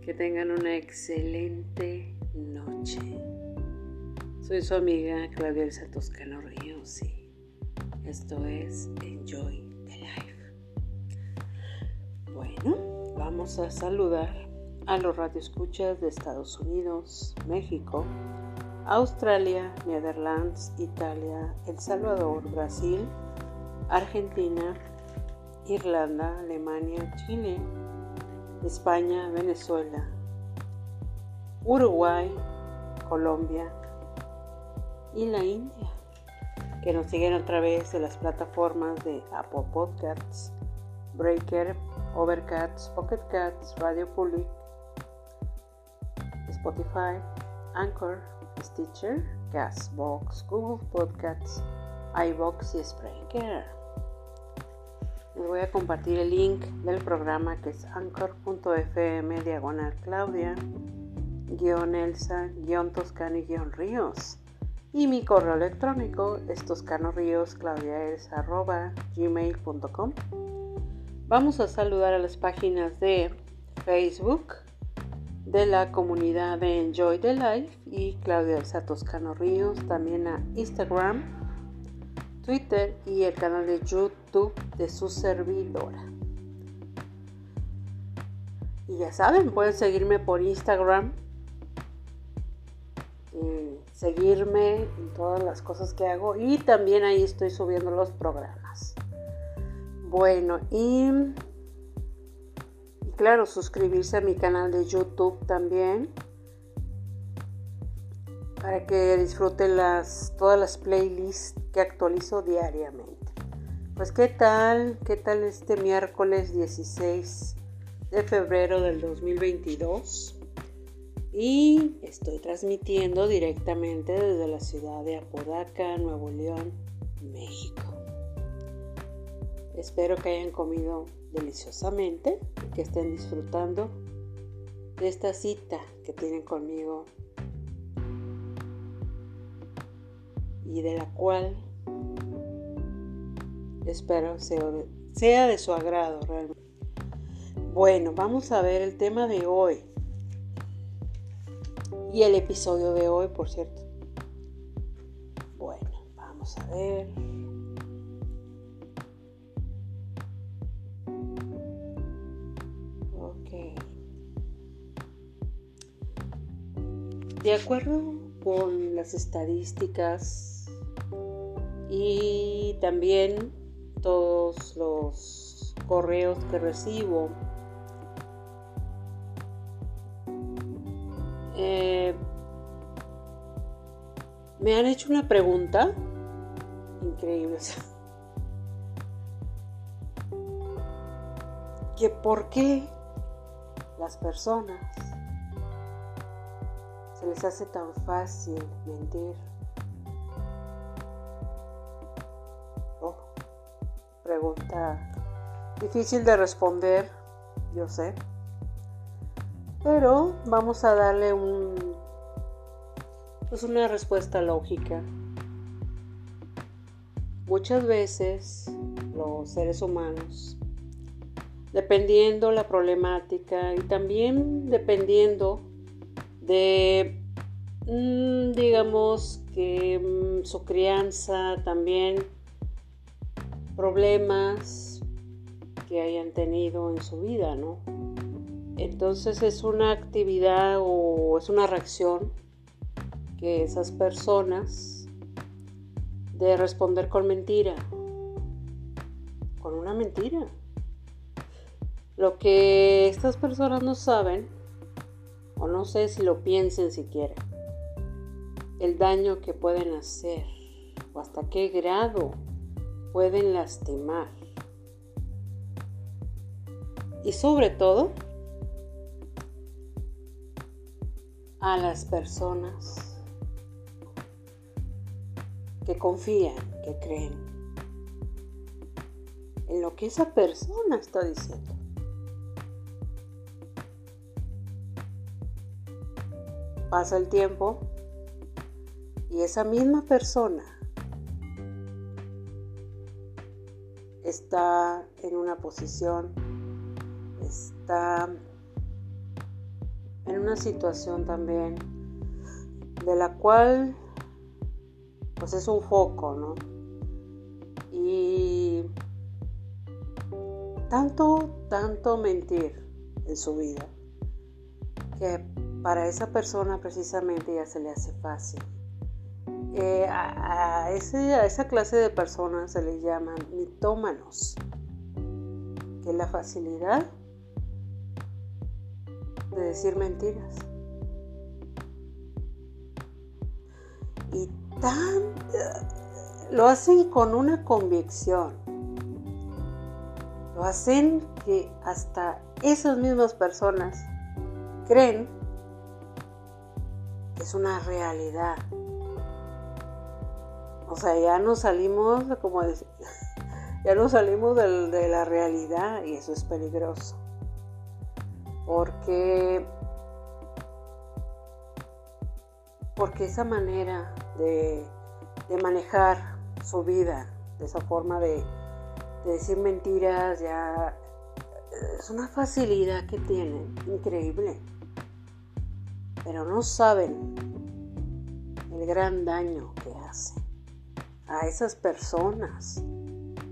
Que tengan una excelente noche. Soy su amiga Claudia Elsa Toscano Ríos y esto es Enjoy the Life. Bueno, vamos a saludar a los radioescuchas de Estados Unidos, México, Australia, Netherlands, Italia, El Salvador, Brasil, Argentina, Irlanda, Alemania, Chile, España, Venezuela, Uruguay, Colombia y la India, que nos siguen a través de las plataformas de Apple Podcasts, Breaker, Overcast, Pocket Cats, Radio Public, Spotify, Anchor, Stitcher, Castbox, Google Podcasts, iBox y Spreaker. Les voy a compartir el link del programa que es anchor.fm diagonal Claudia guion Elsa guion Toscani guion Ríos. Y mi correo electrónico es toscanoríos gmail.com Vamos a saludar a las páginas de Facebook de la comunidad de Enjoy the Life y Claudia Elsa Toscano Ríos, también a Instagram Twitter y el canal de YouTube de su servidora. Y ya saben, pueden seguirme por Instagram, seguirme en todas las cosas que hago y también ahí estoy subiendo los programas. Bueno, y, y claro, suscribirse a mi canal de YouTube también para que disfruten las, todas las playlists actualizo diariamente. Pues qué tal, qué tal este miércoles 16 de febrero del 2022 y estoy transmitiendo directamente desde la ciudad de Apodaca, Nuevo León, México. Espero que hayan comido deliciosamente y que estén disfrutando de esta cita que tienen conmigo y de la cual espero sea de, su agrado realmente. Bueno, vamos a ver el tema de hoy y el episodio de hoy, por cierto. Bueno, vamos a ver. Ok. De acuerdo con las estadísticas y también todos los correos que recibo. Eh, me han hecho una pregunta increíble. que por qué las personas se les hace tan fácil mentir. Difícil de responder, yo sé. Pero vamos a darle un pues una respuesta lógica. Muchas veces los seres humanos, dependiendo la problemática y también dependiendo de, mm, digamos que mm, su crianza también problemas que hayan tenido en su vida, ¿no? Entonces es una actividad o es una reacción que esas personas de responder con mentira, con una mentira. Lo que estas personas no saben, o no sé si lo piensen siquiera, el daño que pueden hacer, o hasta qué grado pueden lastimar. Y sobre todo, a las personas que confían, que creen en lo que esa persona está diciendo. Pasa el tiempo y esa misma persona está en una posición, está en una situación también de la cual pues es un foco, ¿no? Y tanto, tanto mentir en su vida que para esa persona precisamente ya se le hace fácil. Eh, a, esa clase de personas se les llaman mitómanos, que es la facilidad de decir mentiras. Y tan lo hacen con una convicción. Lo hacen que hasta esas mismas personas creen que es una realidad. O sea, ya no salimos, como ya no salimos de la realidad y eso es peligroso. Porque, porque esa manera de, manejar su vida, de esa forma de, de decir mentiras, ya es una facilidad que tienen, increíble. Pero no saben el gran daño que hace a esas personas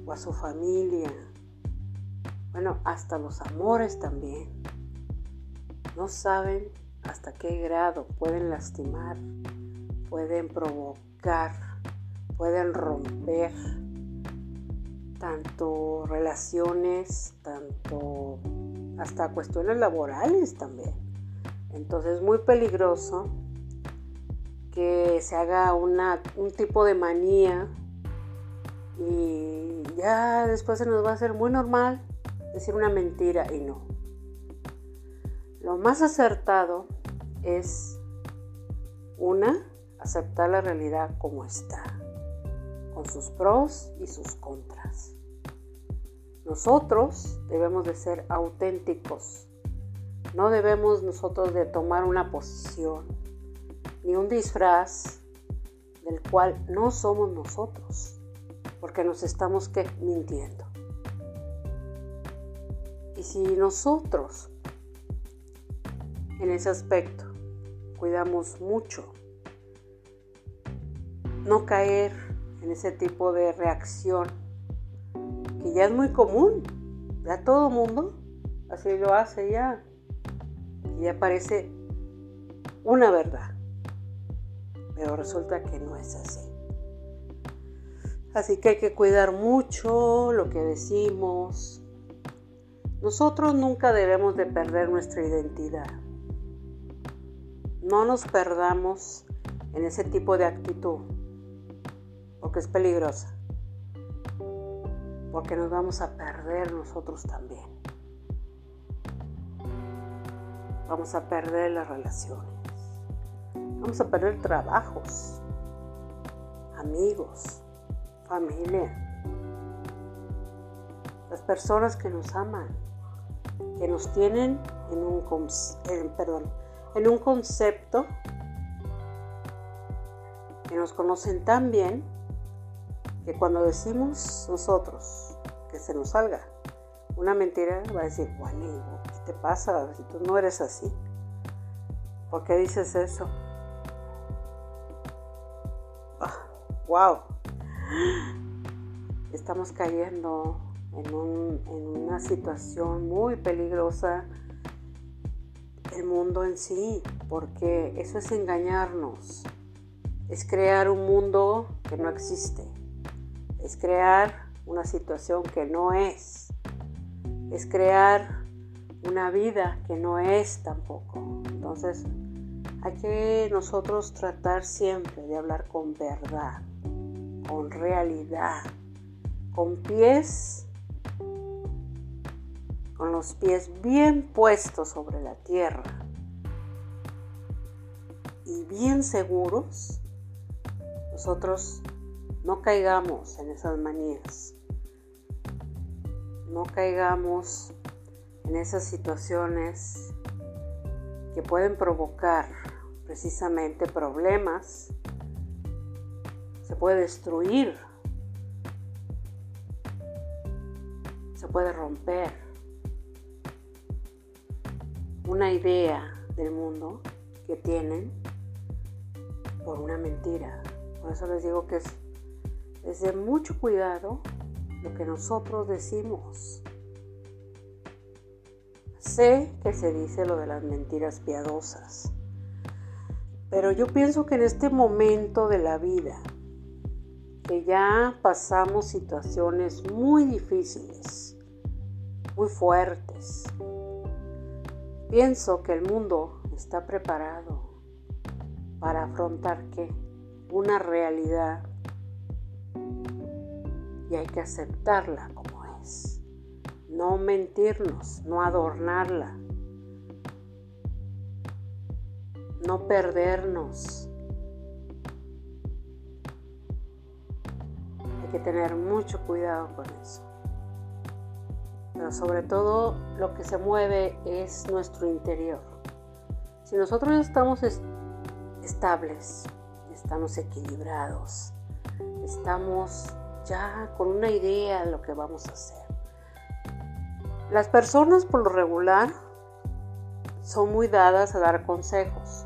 o a su familia. Bueno, hasta los amores también. No saben hasta qué grado pueden lastimar, pueden provocar, pueden romper tanto relaciones, tanto hasta cuestiones laborales también. Entonces es muy peligroso que se haga una, un tipo de manía y ya después se nos va a hacer muy normal decir una mentira y no. Lo más acertado es una, aceptar la realidad como está, con sus pros y sus contras. Nosotros debemos de ser auténticos. No debemos nosotros de tomar una posición ni un disfraz del cual no somos nosotros, porque nos estamos mintiendo. Y si nosotros en ese aspecto. Cuidamos mucho. No caer en ese tipo de reacción que ya es muy común. Ya todo mundo así lo hace ya. Y ya parece una verdad. Pero resulta que no es así. Así que hay que cuidar mucho lo que decimos. Nosotros nunca debemos de perder nuestra identidad. No nos perdamos en ese tipo de actitud, porque es peligrosa, porque nos vamos a perder nosotros también. Vamos a perder las relaciones, vamos a perder trabajos, amigos, familia, las personas que nos aman, que nos tienen en un, perdón, en un concepto que nos conocen tan bien que cuando decimos nosotros que se nos salga una mentira, va a decir, bueno, ¿qué te pasa? Si tú no eres así, ¿por qué dices eso? ¡Wow! Estamos cayendo en, una situación muy peligrosa. El mundo en sí, porque eso es engañarnos, es crear un mundo que no existe, es crear una situación que no es, es crear una vida que no es tampoco. Entonces, hay que nosotros tratar siempre de hablar con verdad, con realidad, con pies con los pies bien puestos sobre la tierra y bien seguros, nosotros no caigamos en esas manías, no caigamos en esas situaciones que pueden provocar precisamente problemas, se puede destruir se puede romper una idea del mundo que tienen por una mentira. Por eso les digo que es, de mucho cuidado lo que nosotros decimos. Sé que se dice lo de las mentiras piadosas, pero yo pienso que en este momento de la vida, que ya pasamos situaciones muy difíciles, muy fuertes, pienso que el mundo está preparado para afrontar qué? Una realidad y hay que aceptarla como es. No mentirnos, no adornarla, no perdernos. Tener mucho cuidado con eso. Pero sobre todo lo que se mueve es nuestro interior. Si nosotros estamos estables, estamos equilibrados, estamos ya con una idea de lo que vamos a hacer. Las personas por lo regular son muy dadas a dar consejos,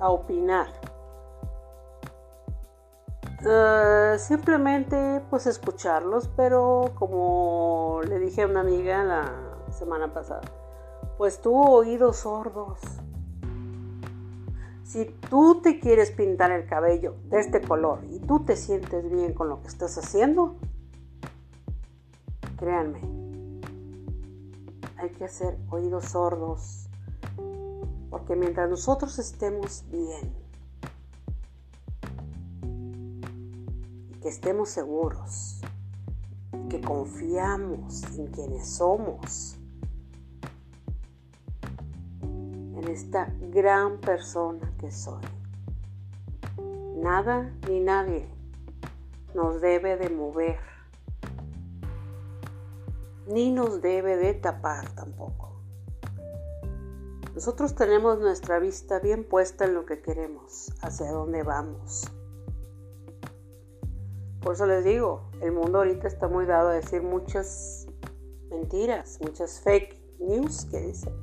a opinar. Eh, simplemente pues escucharlos, pero como le dije a una amiga la semana pasada, pues tuvo oídos sordos. Si tú te quieres pintar el cabello de este color y tú te sientes bien con lo que estás haciendo, créanme, hay que hacer oídos sordos. Porque mientras nosotros estemos bien que estemos seguros, que confiamos en quienes somos, esta gran persona que soy. Nada ni nadie nos debe de mover, ni nos debe de tapar tampoco. Nosotros tenemos nuestra vista bien puesta en lo que queremos, hacia dónde vamos. Por eso les digo, el mundo ahorita está muy dado a decir muchas mentiras, muchas fake news que dicen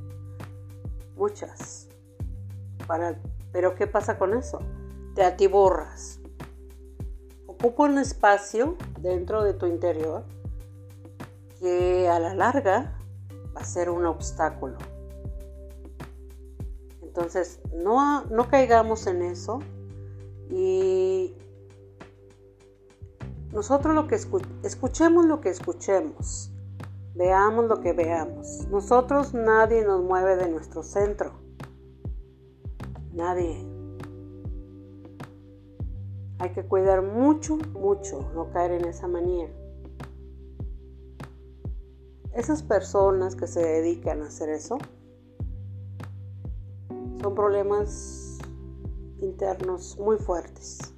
muchas. Pero ¿qué pasa con eso? Te atiborras. Ocupa un espacio dentro de tu interior que a la larga va a ser un obstáculo. Entonces, no, no caigamos en eso y nosotros lo que escuchemos lo que escuchemos. Veamos lo que veamos. Nosotros nadie nos mueve de nuestro centro. Nadie. Hay que cuidar mucho, mucho, no caer en esa manía. Esas personas que se dedican a hacer eso son problemas internos muy fuertes.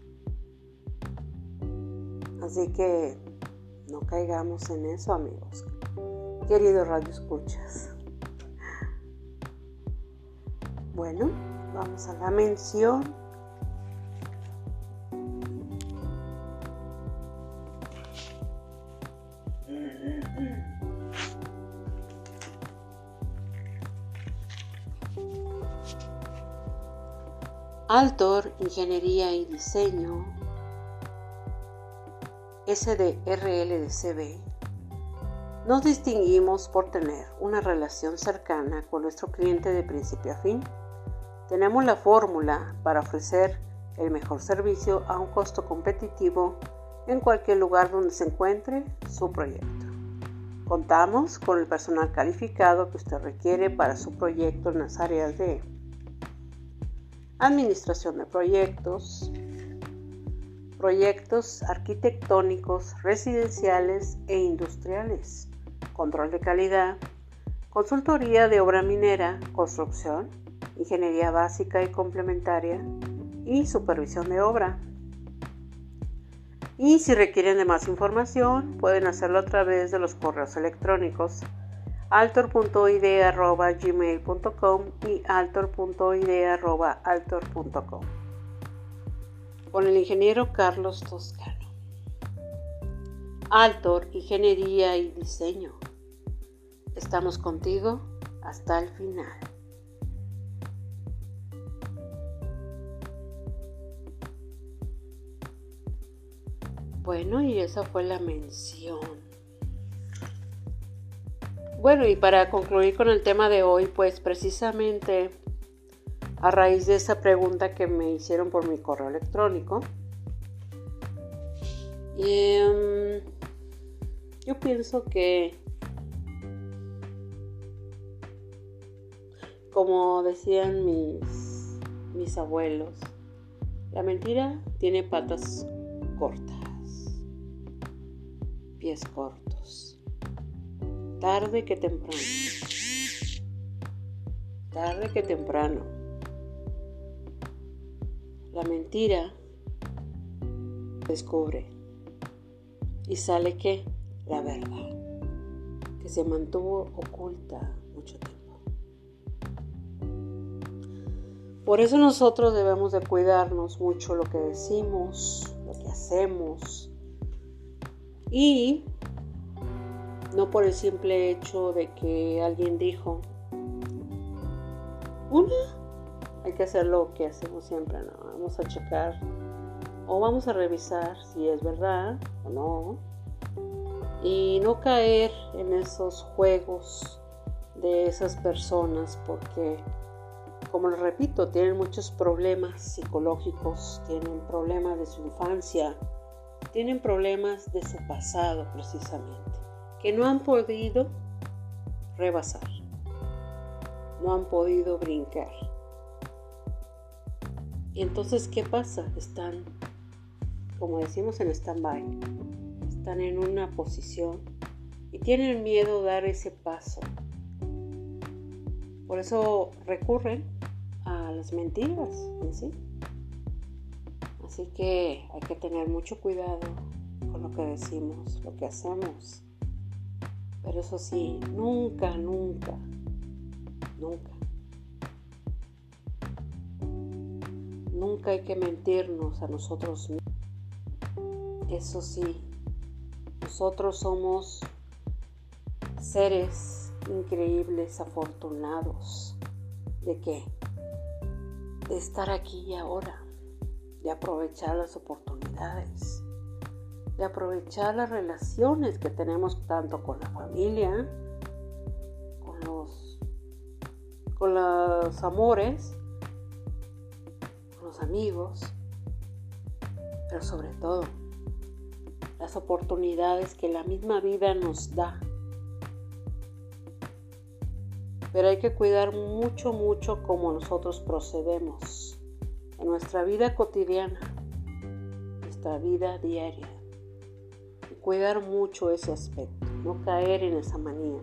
Así que no caigamos en eso, amigos querido Radio Escuchas. Bueno, vamos a la mención. Altor, Ingeniería y Diseño, SDRLDCB, nos distinguimos por tener una relación cercana con nuestro cliente de principio a fin. Tenemos la fórmula para ofrecer el mejor servicio a un costo competitivo en cualquier lugar donde se encuentre su proyecto. Contamos con el personal calificado que usted requiere para su proyecto en las áreas de administración de proyectos, proyectos arquitectónicos, residenciales e industriales. Control de calidad, consultoría de obra minera, construcción, ingeniería básica y complementaria y supervisión de obra. Y si requieren de más información, pueden hacerlo a través de los correos electrónicos altor.ide.gmail.com y altor.ide.altor.com con el ingeniero Carlos Toscano. Altor, Ingeniería y Diseño. estamos contigo hasta el final. Bueno, y esa fue la mención. Bueno, y para concluir con el tema de hoy, pues precisamente a raíz de esa pregunta que me hicieron por mi correo electrónico, em, yo pienso que, como decían mis, mis abuelos, la mentira tiene patas cortas pies cortos. Tarde que temprano. Tarde que temprano. La mentira descubre y sale que la verdad, que se mantuvo oculta mucho tiempo. Por eso nosotros debemos de cuidarnos mucho lo que decimos, lo que hacemos, y no por el simple hecho de que alguien dijo, una, hay que hacer lo que hacemos siempre, ¿no? Vamos a checar o vamos a revisar si es verdad o no. Y no caer en esos juegos de esas personas porque, como les repito, tienen muchos problemas psicológicos, tienen problemas de su infancia, tienen problemas de su pasado precisamente, que no han podido rebasar, no han podido brincar. Y entonces, ¿qué pasa? Están, como decimos en stand-by, están en una posición y tienen miedo de dar ese paso. Por eso recurren a las mentiras en sí. Así que hay que tener mucho cuidado con lo que decimos, lo que hacemos. Pero eso sí, nunca, nunca, nunca. Nunca hay que mentirnos a nosotros mismos. Eso sí, nosotros somos seres increíbles, afortunados. ¿De qué? De estar aquí y ahora de aprovechar las oportunidades, de aprovechar las relaciones que tenemos tanto con la familia, con los, con los amores, amigos, pero sobre todo las oportunidades que la misma vida nos da. Pero hay que cuidar mucho, mucho cómo nosotros procedemos nuestra vida cotidiana, nuestra vida diaria. Y cuidar mucho ese aspecto, no caer en esa manía.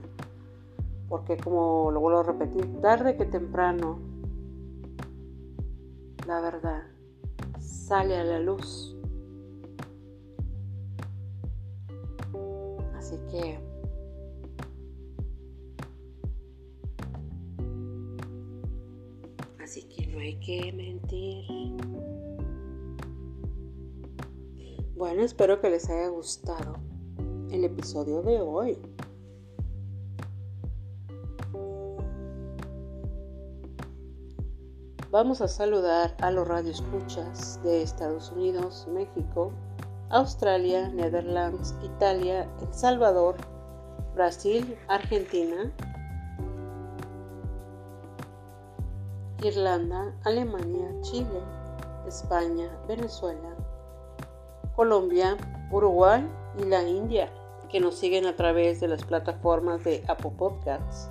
Porque como lo vuelvo a repetir, tarde que temprano, la verdad sale a la luz. Así que Así que no hay que mentir. Bueno, espero que les haya gustado el episodio de hoy. Vamos a saludar a los radioescuchas de Estados Unidos, México, Australia, Netherlands, Italia, El Salvador, Brasil, Argentina, Irlanda, Alemania, Chile, España, Venezuela, Colombia, Uruguay y la India, que nos siguen a través de las plataformas de Apple Podcasts,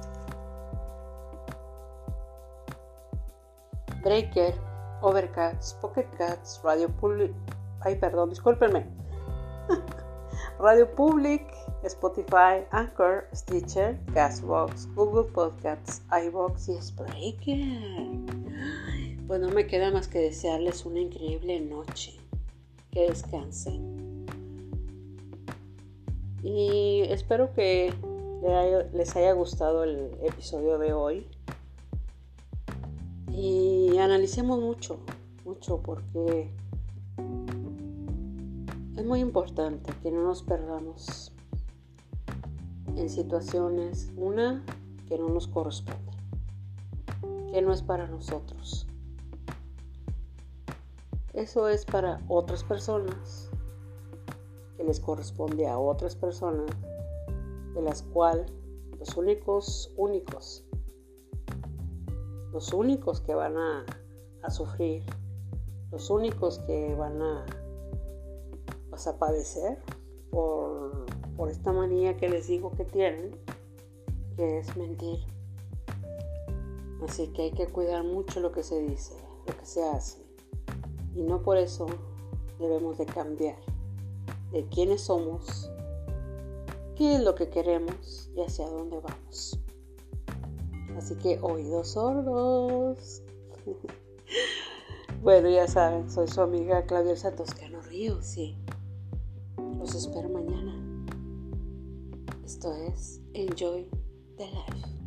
Breaker, Overcast, Pocket Cats, Radio Public, ay perdón, discúlpenme, Radio Public, Spotify, Anchor, Stitcher, Castbox, Google Podcasts, iBox y Spreaker. Pues no me queda más que desearles una increíble noche. Que descansen. Y espero que les haya gustado el episodio de hoy. Y analicemos mucho, mucho porque es muy importante que no nos perdamos en situaciones, una, que no nos corresponde, que no es para nosotros. Eso es para otras personas, que les corresponde a otras personas, de las cuales los únicos, únicos, los únicos que van a, a sufrir, los únicos que van a, pues, padecer por, por esta manía que les digo que tienen, que es mentir. Así que hay que cuidar mucho lo que se dice, lo que se hace. Y no por eso debemos de cambiar de quiénes somos, qué es lo que queremos y hacia dónde vamos. Así que oídos sordos. bueno, ya saben, soy su amiga Claudia Elsa Toscano Ríos sí. Los espero mañana. Esto es Enjoy the Life.